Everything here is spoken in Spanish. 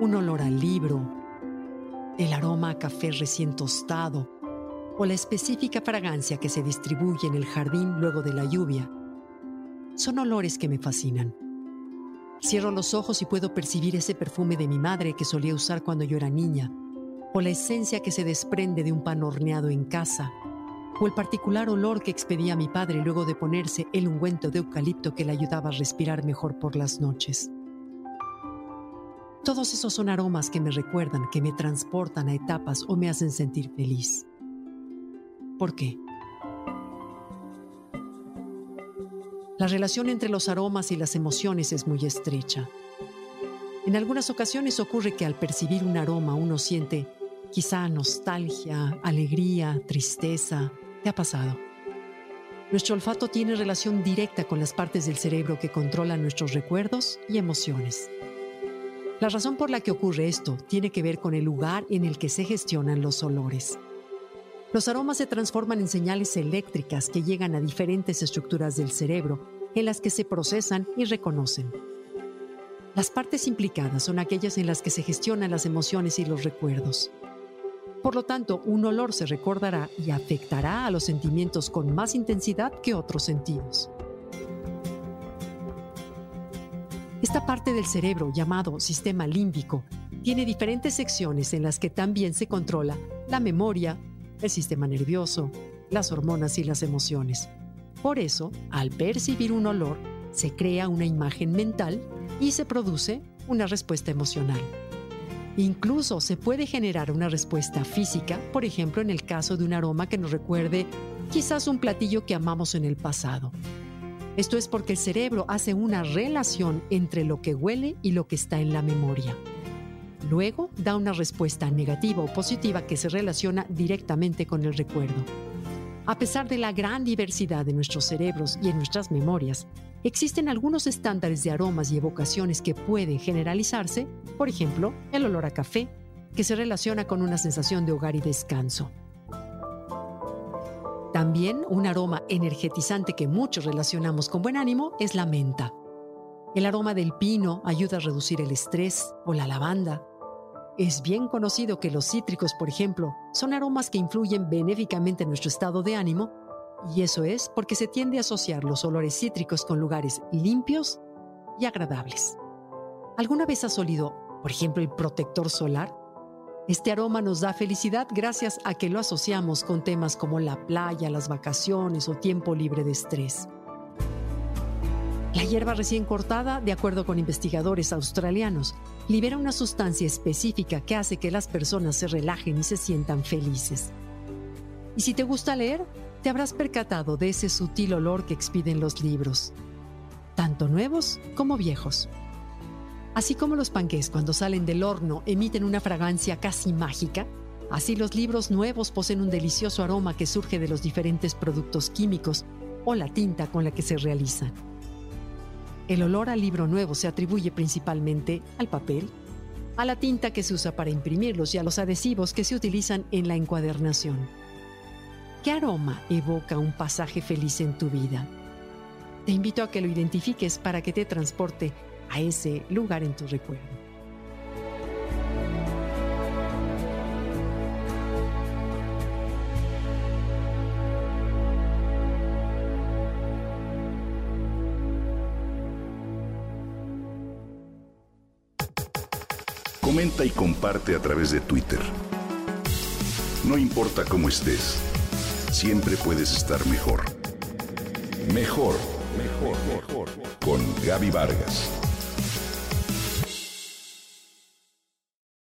un olor al libro, el aroma a café recién tostado o la específica fragancia que se distribuye en el jardín luego de la lluvia. Son olores que me fascinan. Cierro los ojos y puedo percibir ese perfume de mi madre que solía usar cuando yo era niña, o la esencia que se desprende de un pan horneado en casa, o el particular olor que expedía mi padre luego de ponerse el ungüento de eucalipto que le ayudaba a respirar mejor por las noches. Todos esos son aromas que me recuerdan, que me transportan a etapas o me hacen sentir feliz. ¿Por qué? La relación entre los aromas y las emociones es muy estrecha. En algunas ocasiones ocurre que al percibir un aroma uno siente quizá nostalgia, alegría, tristeza. ¿Te ha pasado? Nuestro olfato tiene relación directa con las partes del cerebro que controlan nuestros recuerdos y emociones. La razón por la que ocurre esto tiene que ver con el lugar en el que se gestionan los olores. Los aromas se transforman en señales eléctricas que llegan a diferentes estructuras del cerebro, en las que se procesan y reconocen. Las partes implicadas son aquellas en las que se gestionan las emociones y los recuerdos. Por lo tanto, un olor se recordará y afectará a los sentimientos con más intensidad que otros sentidos. Esta parte del cerebro llamado sistema límbico tiene diferentes secciones en las que también se controla la memoria, el sistema nervioso, las hormonas y las emociones. Por eso, al percibir un olor, se crea una imagen mental y se produce una respuesta emocional. Incluso se puede generar una respuesta física, por ejemplo en el caso de un aroma que nos recuerde quizás un platillo que amamos en el pasado. Esto es porque el cerebro hace una relación entre lo que huele y lo que está en la memoria. Luego da una respuesta negativa o positiva que se relaciona directamente con el recuerdo. A pesar de la gran diversidad de nuestros cerebros y en nuestras memorias, existen algunos estándares de aromas y evocaciones que pueden generalizarse, por ejemplo, el olor a café, que se relaciona con una sensación de hogar y descanso. También un aroma energetizante que muchos relacionamos con buen ánimo es la menta. El aroma del pino ayuda a reducir el estrés o la lavanda. Es bien conocido que los cítricos, por ejemplo, son aromas que influyen benéficamente en nuestro estado de ánimo y eso es porque se tiende a asociar los olores cítricos con lugares limpios y agradables. ¿Alguna vez has olido, por ejemplo, el protector solar? Este aroma nos da felicidad gracias a que lo asociamos con temas como la playa, las vacaciones o tiempo libre de estrés. La hierba recién cortada, de acuerdo con investigadores australianos, libera una sustancia específica que hace que las personas se relajen y se sientan felices. Y si te gusta leer, te habrás percatado de ese sutil olor que expiden los libros, tanto nuevos como viejos. Así como los panqués cuando salen del horno emiten una fragancia casi mágica, así los libros nuevos poseen un delicioso aroma que surge de los diferentes productos químicos o la tinta con la que se realizan. El olor al libro nuevo se atribuye principalmente al papel, a la tinta que se usa para imprimirlos y a los adhesivos que se utilizan en la encuadernación. ¿Qué aroma evoca un pasaje feliz en tu vida? Te invito a que lo identifiques para que te transporte a ese lugar en tu recuerdo. Comenta y comparte a través de Twitter. No importa cómo estés, siempre puedes estar mejor. Mejor, mejor, mejor. Con Gaby Vargas.